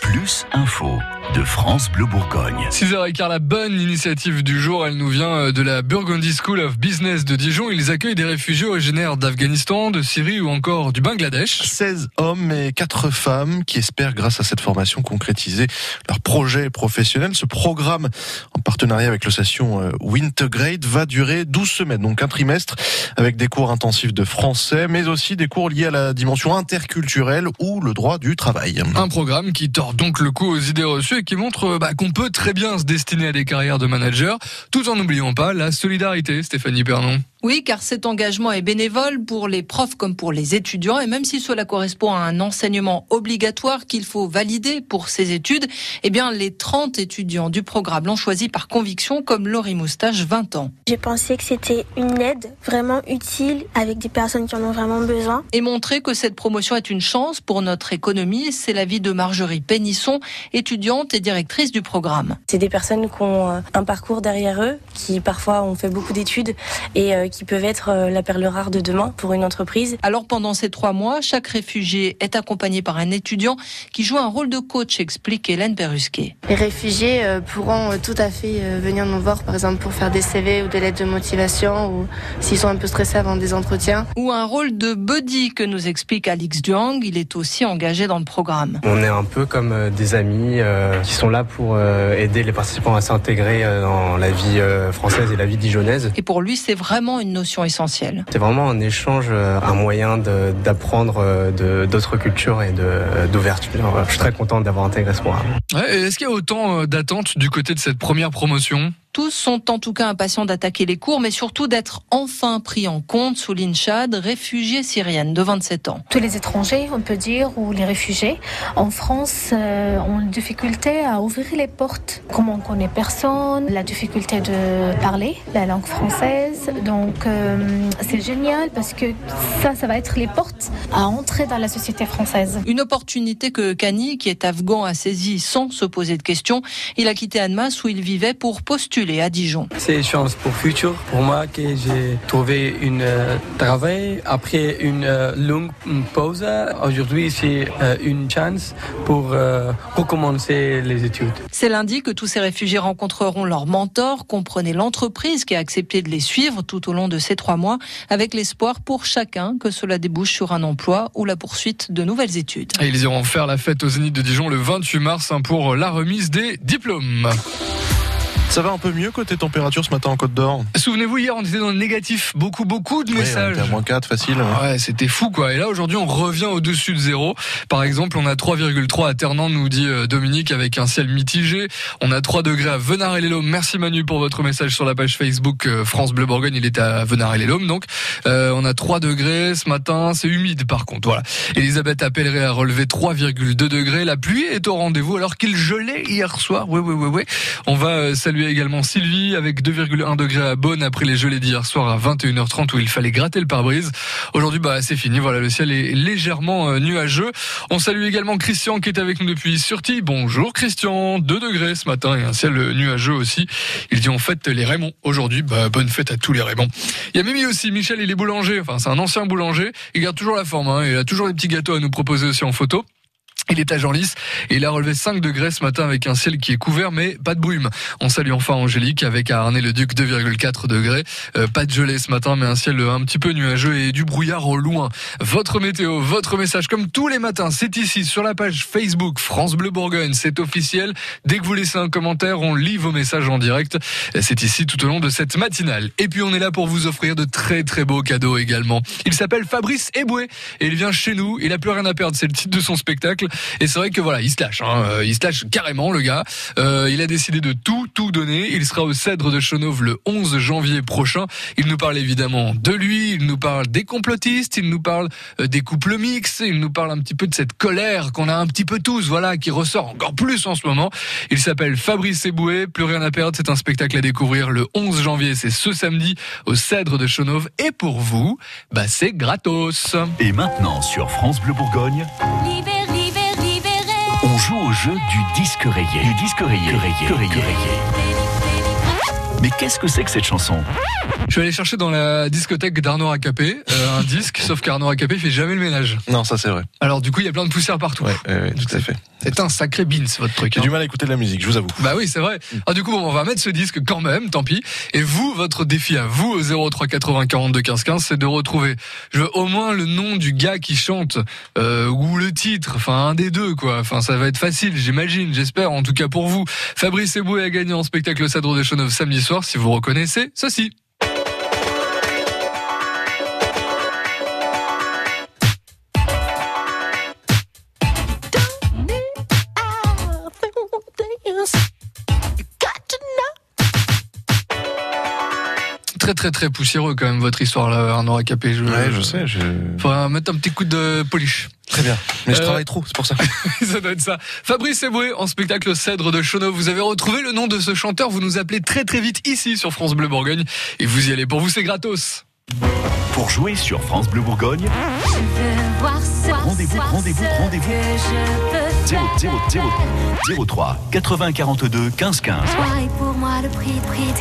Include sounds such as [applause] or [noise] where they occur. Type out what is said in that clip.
plus infos de France Bleu Bourgogne. 6h15, la bonne initiative du jour, elle nous vient euh, de la Burgundy School of Business de Dijon. Ils accueillent des réfugiés originaires d'Afghanistan, de Syrie ou encore du Bangladesh. 16 hommes et 4 femmes qui espèrent, grâce à cette formation, concrétiser leur projet professionnel. Ce programme, en partenariat avec l'association euh, Wintergrade, va durer 12 semaines, donc un trimestre, avec des cours intensifs de français, mais aussi des cours liés à la dimension interculturelle ou le droit du travail. Un programme qui tord donc le coup aux idées reçues et qui montre bah, qu'on peut très bien se destiner à des carrières de manager, tout en n'oubliant pas la solidarité, Stéphanie Pernon. Oui, car cet engagement est bénévole pour les profs comme pour les étudiants, et même si cela correspond à un enseignement obligatoire qu'il faut valider pour ces études, eh bien, les 30 étudiants du programme l'ont choisi par conviction, comme Laurie Moustache, 20 ans. J'ai pensé que c'était une aide vraiment utile avec des personnes qui en ont vraiment besoin. Et montrer que cette promotion est une chance pour notre économie, c'est l'avis de Marjorie Pénisson, étudiante et directrice du programme. C'est des personnes qui ont euh, un parcours derrière eux, qui parfois ont fait beaucoup d'études et euh, qui peuvent être euh, la perle rare de demain pour une entreprise. Alors pendant ces trois mois, chaque réfugié est accompagné par un étudiant qui joue un rôle de coach, explique Hélène Perrusquet. Les réfugiés euh, pourront euh, tout à fait venir nous voir, par exemple pour faire des CV ou des lettres de motivation, ou s'ils sont un peu stressés avant des entretiens. Ou un rôle de buddy que nous explique Alix Duang, il est aussi engagé dans le programme. On est un peu comme des amis qui sont là pour aider les participants à s'intégrer dans la vie française et la vie dijonnaise. Et pour lui, c'est vraiment une notion essentielle. C'est vraiment un échange, euh, un moyen d'apprendre euh, d'autres cultures et d'ouverture. Je suis très content d'avoir intégré ce programme. Ouais, Est-ce qu'il y a autant euh, d'attentes du côté de cette première promotion? Tous sont en tout cas impatients d'attaquer les cours, mais surtout d'être enfin pris en compte, souligne Chad, réfugiée syrienne de 27 ans. Tous les étrangers, on peut dire, ou les réfugiés en France euh, ont une difficulté à ouvrir les portes. Comme on connaît personne, la difficulté de parler la langue française. Donc euh, c'est génial parce que ça, ça va être les portes à entrer dans la société française. Une opportunité que Kani, qui est afghan, a saisie sans se poser de questions. Il a quitté Annemasse où il vivait pour postuler à Dijon. C'est une chance pour le futur, pour moi que j'ai trouvé un euh, travail après une euh, longue pause. Aujourd'hui, c'est euh, une chance pour euh, recommencer les études. C'est lundi que tous ces réfugiés rencontreront leur mentor, comprenez l'entreprise qui a accepté de les suivre tout au long de ces trois mois, avec l'espoir pour chacun que cela débouche sur un emploi ou la poursuite de nouvelles études. Et ils iront faire la fête au Zénith de Dijon le 28 mars hein, pour la remise des diplômes. Ça va un peu mieux côté température ce matin en Côte d'Or Souvenez-vous, hier, on était dans le négatif. Beaucoup, beaucoup de Oui, on messages. était à moins 4, facile. Ah ouais, c'était fou quoi. Et là aujourd'hui on revient au-dessus de zéro. Par exemple, on a 3,3 à Ternant, nous dit euh, Dominique, avec un ciel mitigé. On a 3 degrés à venard et les Laumes. Merci Manu pour votre message sur la page Facebook euh, France Bleu Bourgogne. Il est à venard et les Laumes donc. Euh, on a 3 degrés ce matin. C'est humide par contre. Voilà. Elisabeth Appelleray a relevé 3,2 degrés. La pluie est au rendez-vous alors qu'il gelait hier soir. Oui, oui, oui, oui. On va euh, saluer également Sylvie avec 2,1 degrés à Bonne après les gelées d'hier soir à 21h30 où il fallait gratter le pare-brise. Aujourd'hui, bah, c'est fini. Voilà, le ciel est légèrement euh, nuageux. On salue également Christian qui est avec nous depuis Surti. Bonjour Christian. 2 degrés ce matin et un ciel euh, nuageux aussi. Il dit on fête les Raymond aujourd'hui. Bah, bonne fête à tous les Raymond. Il y a Mimi aussi. Michel, il est boulanger. Enfin, c'est un ancien boulanger. Il garde toujours la forme. Hein. Il a toujours des petits gâteaux à nous proposer aussi en photo. Il est à Genlis et il a relevé 5 degrés ce matin avec un ciel qui est couvert mais pas de brume. On salue enfin Angélique avec à Arnay-le-Duc 2,4 degrés. Euh, pas de gelée ce matin mais un ciel un petit peu nuageux et du brouillard au loin. Votre météo, votre message comme tous les matins, c'est ici sur la page Facebook France Bleu Bourgogne, c'est officiel. Dès que vous laissez un commentaire, on lit vos messages en direct. C'est ici tout au long de cette matinale. Et puis on est là pour vous offrir de très très beaux cadeaux également. Il s'appelle Fabrice Eboué et il vient chez nous. Il a plus rien à perdre, c'est le titre de son spectacle. Et c'est vrai que voilà, il se lâche. Hein. Euh, Il se lâche carrément, le gars. Euh, il a décidé de tout, tout donner. Il sera au Cèdre de Chenauve le 11 janvier prochain. Il nous parle évidemment de lui. Il nous parle des complotistes. Il nous parle euh, des couples mixtes. Il nous parle un petit peu de cette colère qu'on a un petit peu tous, voilà, qui ressort encore plus en ce moment. Il s'appelle Fabrice Eboué. Plus rien à perdre. C'est un spectacle à découvrir le 11 janvier. C'est ce samedi au Cèdre de Chenauve. Et pour vous, bah, c'est gratos. Et maintenant sur France Bleu Bourgogne, jeu du disque rayé. Du disque rayé. rayé. rayé. Mais qu'est-ce que c'est que cette chanson? Je vais aller chercher dans la discothèque d'Arnaud Racapé euh, un [laughs] disque, sauf qu'Arnaud Racapé fait jamais le ménage. Non, ça c'est vrai. Alors du coup, il y a plein de poussière partout. Ouais, ouais, ouais, tout à fait. C'est un sacré beans votre truc. J'ai hein. du mal à écouter de la musique, je vous avoue. Bah oui, c'est vrai. Ah, du coup, on va mettre ce disque quand même, tant pis. Et vous, votre défi à vous, au 03 80 42 15 15, c'est de retrouver, je veux au moins le nom du gars qui chante, euh, ou le titre, enfin un des deux, quoi. Enfin, ça va être facile, j'imagine, j'espère, en tout cas pour vous. Fabrice Eboué a gagné en spectacle au Cèdre de Chenauve samedi soir, si vous reconnaissez ceci. Très très très poussiéreux quand même votre histoire là, Arnaud Racapé. Je, Ouais, je sais, je... Faudra mettre un petit coup de polish. Très bien. Mais je Euh, travaille trop, c'est pour ça. [laughs] ça doit être ça. Fabrice Eboué en spectacle au Cèdre de Chenauve. Vous avez retrouvé le nom de ce chanteur. Vous nous appelez très très vite ici sur France Bleu Bourgogne. Et vous y allez. Pour vous, c'est gratos. Pour jouer sur France Bleu Bourgogne, rendez-vous, rendez-vous, rendez-vous. 0, 0, 0, 03 80 42 15 15. pour moi le prix, prix,